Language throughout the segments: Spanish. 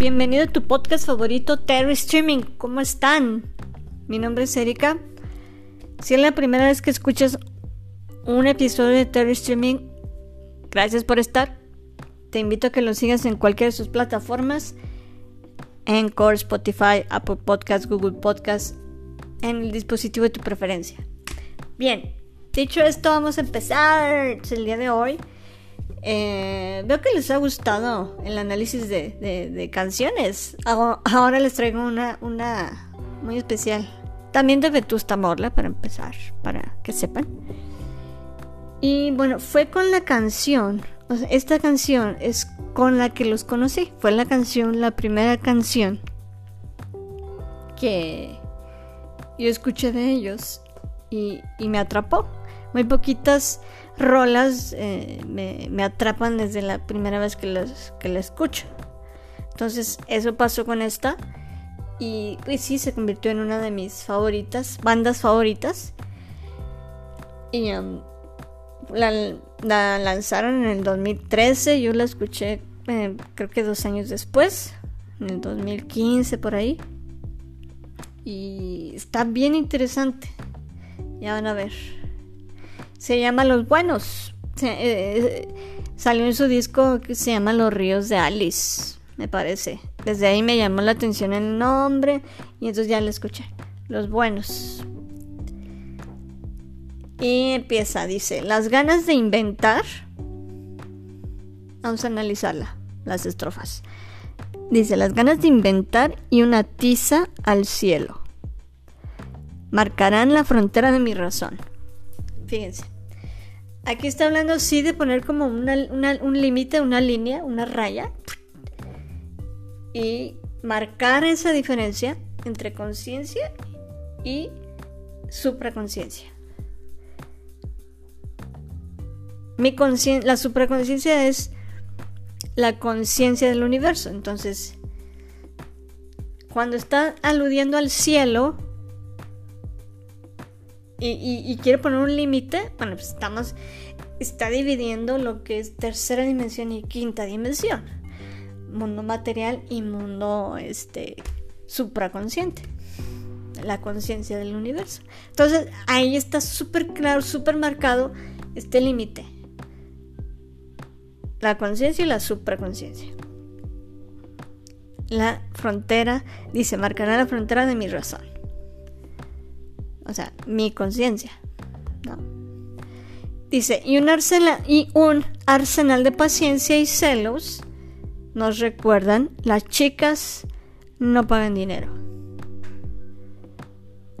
bienvenido a tu podcast favorito Terry Streaming. ¿Cómo están? Mi nombre es Erika. Si es la primera vez que escuchas un episodio de Terry Streaming, gracias por estar. Te invito a que lo sigas en cualquiera de sus plataformas. Encore, Spotify, Apple Podcasts, Google Podcasts, en el dispositivo de tu preferencia. Bien, dicho esto, vamos a empezar el día de hoy. Eh, veo que les ha gustado el análisis de, canciones. Ahora les traigo una, muy especial. También de Vetusta Morla, para empezar, para que sepan. Y bueno, fue con la canción. esta canción es con la que los conocí. Fue la canción, la primera canción que yo escuché de ellos y me atrapó. Muy poquitas rolas eh, me, atrapan desde la primera vez que las, que la escucho. Entonces eso pasó con esta y sí se convirtió en una de mis favoritas, bandas favoritas. Y um, la, lanzaron en el 2013, yo la escuché eh, creo que dos años después, en el 2015 por ahí. Y está bien interesante. Ya van a ver se llama Los Buenos. Eh, salió en su disco que se llama Los Ríos de Alice, me parece. Desde ahí me llamó la atención el nombre y entonces ya lo escuché. Los Buenos. Y empieza, dice, las ganas de inventar. Vamos a analizarla, las estrofas. Dice, las ganas de inventar y una tiza al cielo. Marcarán la frontera de mi razón. Fíjense. Aquí está hablando sí de poner como un límite, una línea, una raya. Y marcar esa diferencia entre conciencia y supraconciencia. Mi la supraconciencia es la conciencia del universo. Entonces, cuando está aludiendo al cielo, y, quiere poner un límite, bueno, pues estamos, está dividiendo lo que es tercera dimensión y quinta dimensión. Mundo material y mundo este, supraconsciente. La conciencia del universo. Entonces ahí está súper claro, súper marcado este límite. La conciencia y la supraconciencia. La frontera, dice, marcará la frontera de mi razón o sea, mi conciencia. Dice, y un, arsenal, y un arsenal de paciencia y celos nos recuerdan, las chicas no pagan dinero.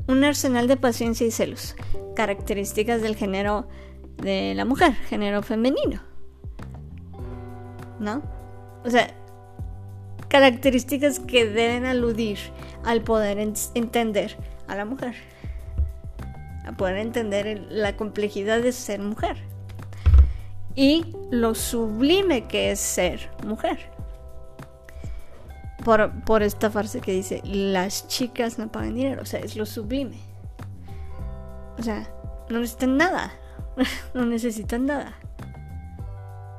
Un arsenal de paciencia y celos, características del género de la mujer, género femenino. ¿No? O sea, características que deben aludir al poder entender a la mujer a poder entender la complejidad de ser mujer y lo sublime que es ser mujer. Por, esta frase que dice, las chicas no pagan dinero, o sea, es lo sublime. O sea, no necesitan nada, no necesitan nada.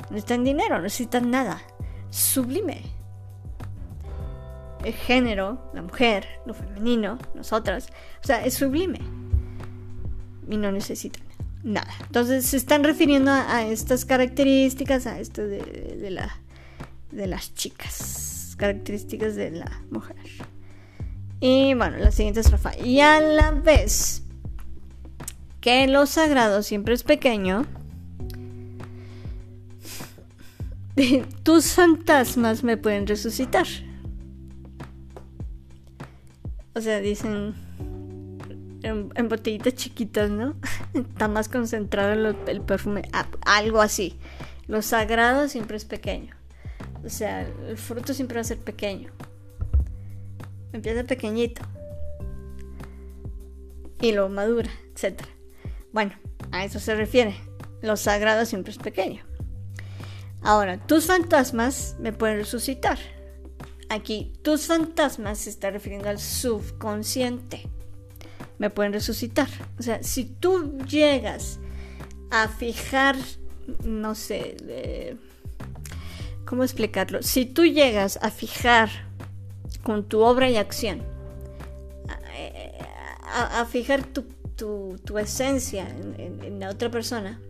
No necesitan dinero, no necesitan nada. Sublime. El género, la mujer, lo femenino, nosotras, o sea, es sublime y no necesitan nada. Entonces se están refiriendo a, estas características, a esto de, la, de las chicas, características de la mujer. Y bueno, la siguiente estrofa. Y a la vez que lo sagrado siempre es pequeño, tus fantasmas me pueden resucitar. O sea, dicen en, botellitas chiquitas, ¿no? Está más concentrado el perfume, algo así. Lo sagrado siempre es pequeño. O sea, el fruto siempre va a ser pequeño. Empieza pequeñito. Y lo madura, etc. Bueno, a eso se refiere. Lo sagrado siempre es pequeño. Ahora, tus fantasmas me pueden resucitar. Aquí, tus fantasmas se está refiriendo al subconsciente me pueden resucitar. O sea, si tú llegas a fijar, no sé, ¿cómo explicarlo? Si tú llegas a fijar con tu obra y acción. A, fijar tu, esencia en, la otra persona.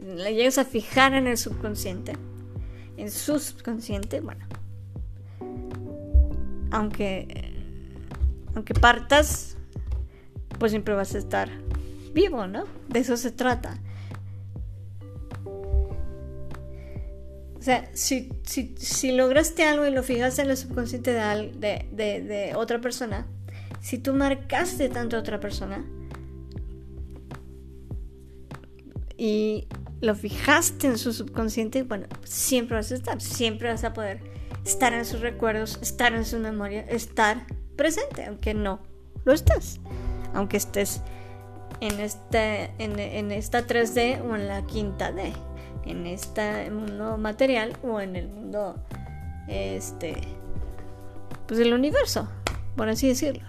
La llegas a fijar en el subconsciente. En su subconsciente, bueno. Aunque, aunque partas, pues siempre vas a estar vivo, ¿no? De eso se trata. O sea, si, lograste algo y lo fijaste en el subconsciente de, de, otra persona, si tú marcaste tanto a otra persona y lo fijaste en su subconsciente, bueno, siempre vas a estar, siempre vas a poder estar en sus recuerdos, estar en su memoria, estar presente, aunque no lo estés, aunque estés en, este, en, en esta 3D o en la quinta D en este mundo material o en el mundo este pues del universo por así decirlo.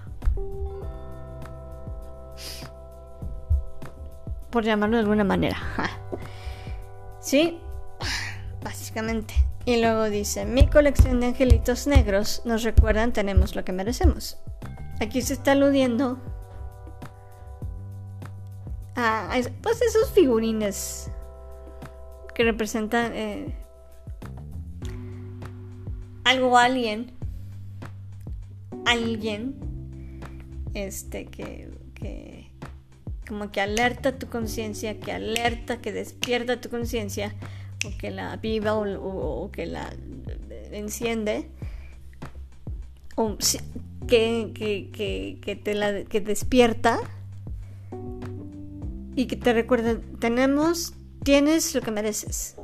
Por llamarlo de alguna manera sí básicamente y luego dice mi colección de angelitos negros nos recuerdan tenemos lo que merecemos aquí se está aludiendo a pues esos figurines que representa eh, algo alguien, alguien, este, que, que como que alerta tu conciencia, que alerta, que despierta tu conciencia, o que la viva o, que la enciende, o que, que, que, te la que despierta y que te recuerda, tenemos tienes lo que mereces.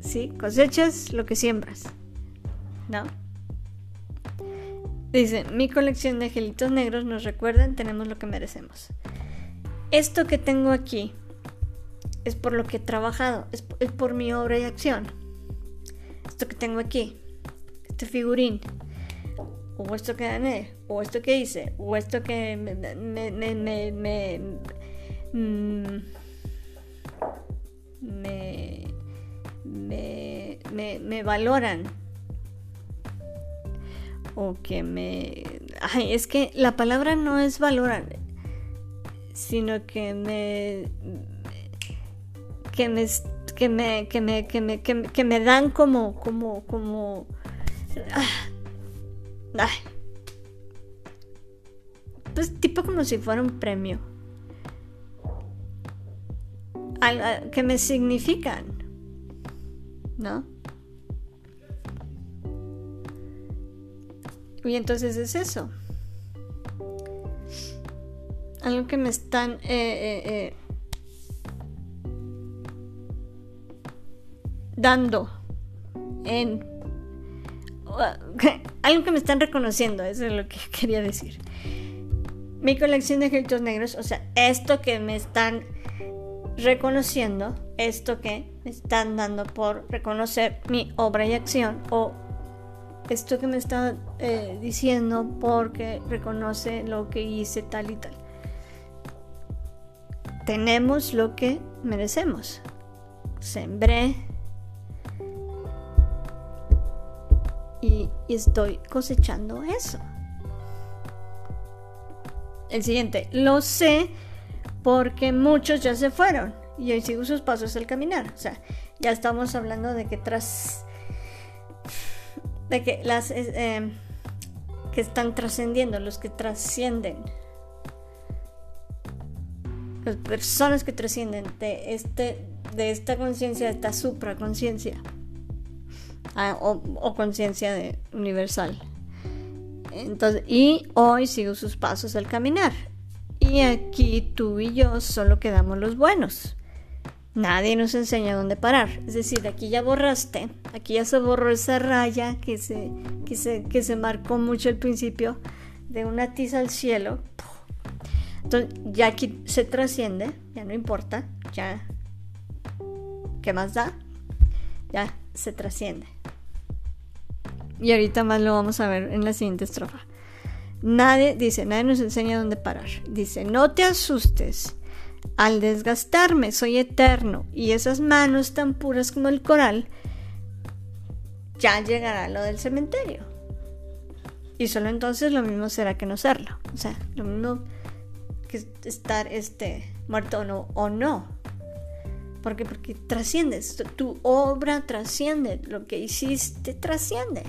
¿Sí? Cosechas lo que siembras. ¿No? Dice, mi colección de angelitos negros nos recuerdan, tenemos lo que merecemos. Esto que tengo aquí es por lo que he trabajado, es, por mi obra y acción. Esto que tengo aquí, este figurín, o esto que gané, o esto que hice, o esto que me, me, me, me mm, me, me, valoran o que me... Ay, es que la palabra no es valoran, sino que me... que me... que me, que me, que me, que me, dan como, como, como... Ay. Pues tipo como si fuera un premio que me significan, ¿no? Y entonces es eso. Algo que me están eh, eh, eh, dando en algo que me están reconociendo, eso es lo que quería decir. Mi colección de ejércitos negros, o sea, esto que me están reconociendo esto que me están dando por reconocer mi obra y acción o esto que me está eh, diciendo porque reconoce lo que hice tal y tal. Tenemos lo que merecemos. Sembré y estoy cosechando eso. El siguiente, lo sé porque muchos ya se fueron y hoy sigo sus pasos al caminar. O sea, ya estamos hablando de que tras. de que las. Eh, que están trascendiendo, los que trascienden. Las personas que trascienden de, este, de esta conciencia, de esta supraconciencia. O, o conciencia universal. Entonces, y hoy sigo sus pasos al caminar. Y aquí tú y yo solo quedamos los buenos. Nadie nos enseña dónde parar. Es decir, aquí ya borraste, aquí ya se borró esa raya que se, que se, que se marcó mucho al principio de una tiza al cielo. Entonces ya aquí se trasciende, ya no importa, ya. ¿Qué más da? Ya se trasciende. Y ahorita más lo vamos a ver en la siguiente estrofa. Nadie, dice, nadie nos enseña dónde parar. Dice, no te asustes. Al desgastarme, soy eterno y esas manos tan puras como el coral, ya llegará lo del cementerio. Y solo entonces lo mismo será que no serlo. O sea, lo mismo que estar este, muerto o no. O no. ¿Por qué? Porque trasciendes. Tu obra trasciende. Lo que hiciste trasciende.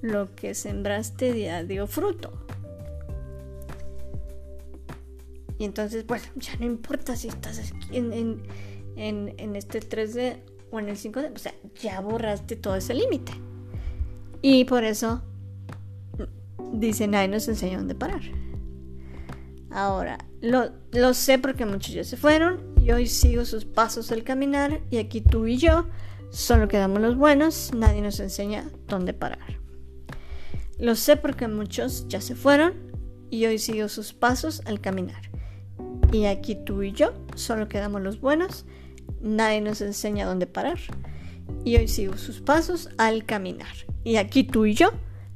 Lo que sembraste dio fruto. Y entonces, bueno, ya no importa si estás aquí en, en este 3D o en el 5D. O sea, ya borraste todo ese límite. Y por eso dice nadie nos enseña dónde parar. Ahora, lo, lo, sé porque muchos ya se fueron y hoy sigo sus pasos al caminar y aquí tú y yo solo quedamos los buenos, nadie nos enseña dónde parar. Lo sé porque muchos ya se fueron y hoy sigo sus pasos al caminar. Y aquí tú y yo solo quedamos los buenos, nadie nos enseña dónde parar. Y hoy sigo sus pasos al caminar. Y aquí tú y yo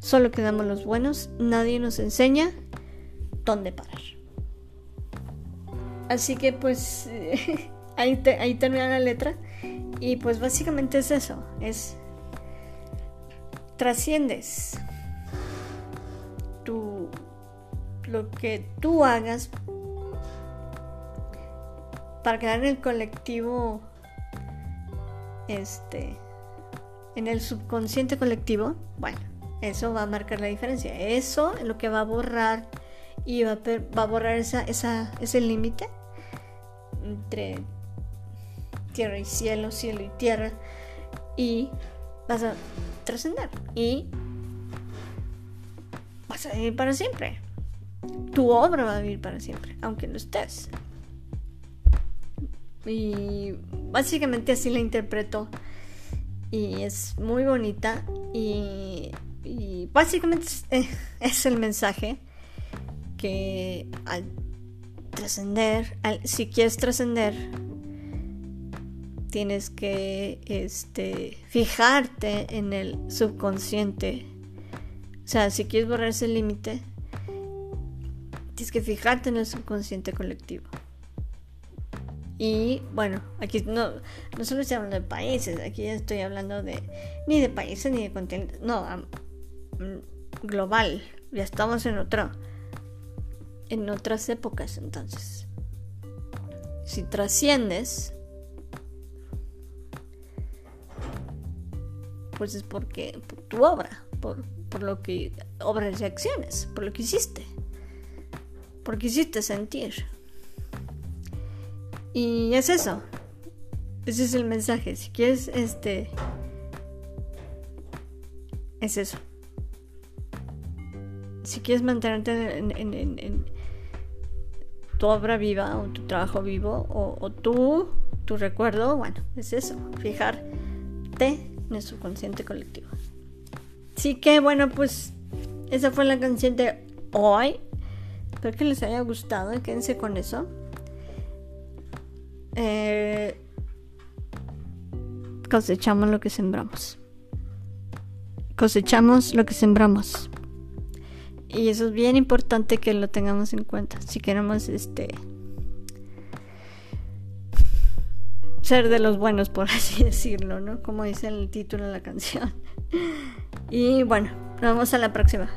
Solo quedamos los buenos, nadie nos enseña dónde parar. Así que pues ahí, ahí termina la letra y pues básicamente es eso, es trasciendes tu, lo que tú hagas para quedar en el colectivo este en el subconsciente colectivo bueno eso va a marcar la diferencia. Eso es lo que va a borrar y va a, borrar esa, ese límite entre tierra y cielo, cielo y tierra. Y vas a trascender. Y vas a vivir para siempre. Tu obra va a vivir para siempre, aunque no estés. Y básicamente así la interpreto. Y es muy bonita. Y básicamente es, el mensaje que al trascender, si quieres trascender, tienes que este, fijarte en el subconsciente. O sea, si quieres borrar ese límite, tienes que fijarte en el subconsciente colectivo. Y bueno, aquí no, no solo estoy hablando de países, aquí estoy hablando de ni de países ni de continentes. No, Mm, global. Ya estamos en otra. En otras épocas entonces. Si trasciendes. Pues es porque. por tu obra. Por, por lo que. obras y acciones. Por lo que hiciste. Porque hiciste sentir. Y es eso. Ese es el mensaje. Si quieres, este. Es eso si quieres mantenerte en, tu obra viva o tu trabajo vivo o, o tu recuerdo, bueno, es eso, fijarte en el subconsciente colectivo. Así que bueno, pues esa fue la canción de hoy. Espero que les haya gustado, quédense con eso. Eh, cosechamos lo que sembramos. Cosechamos lo que sembramos. Y eso es bien importante que lo tengamos en cuenta. Si queremos este ser de los buenos, por así decirlo, ¿no? Como dice el título de la canción. Y bueno, nos vemos a la próxima.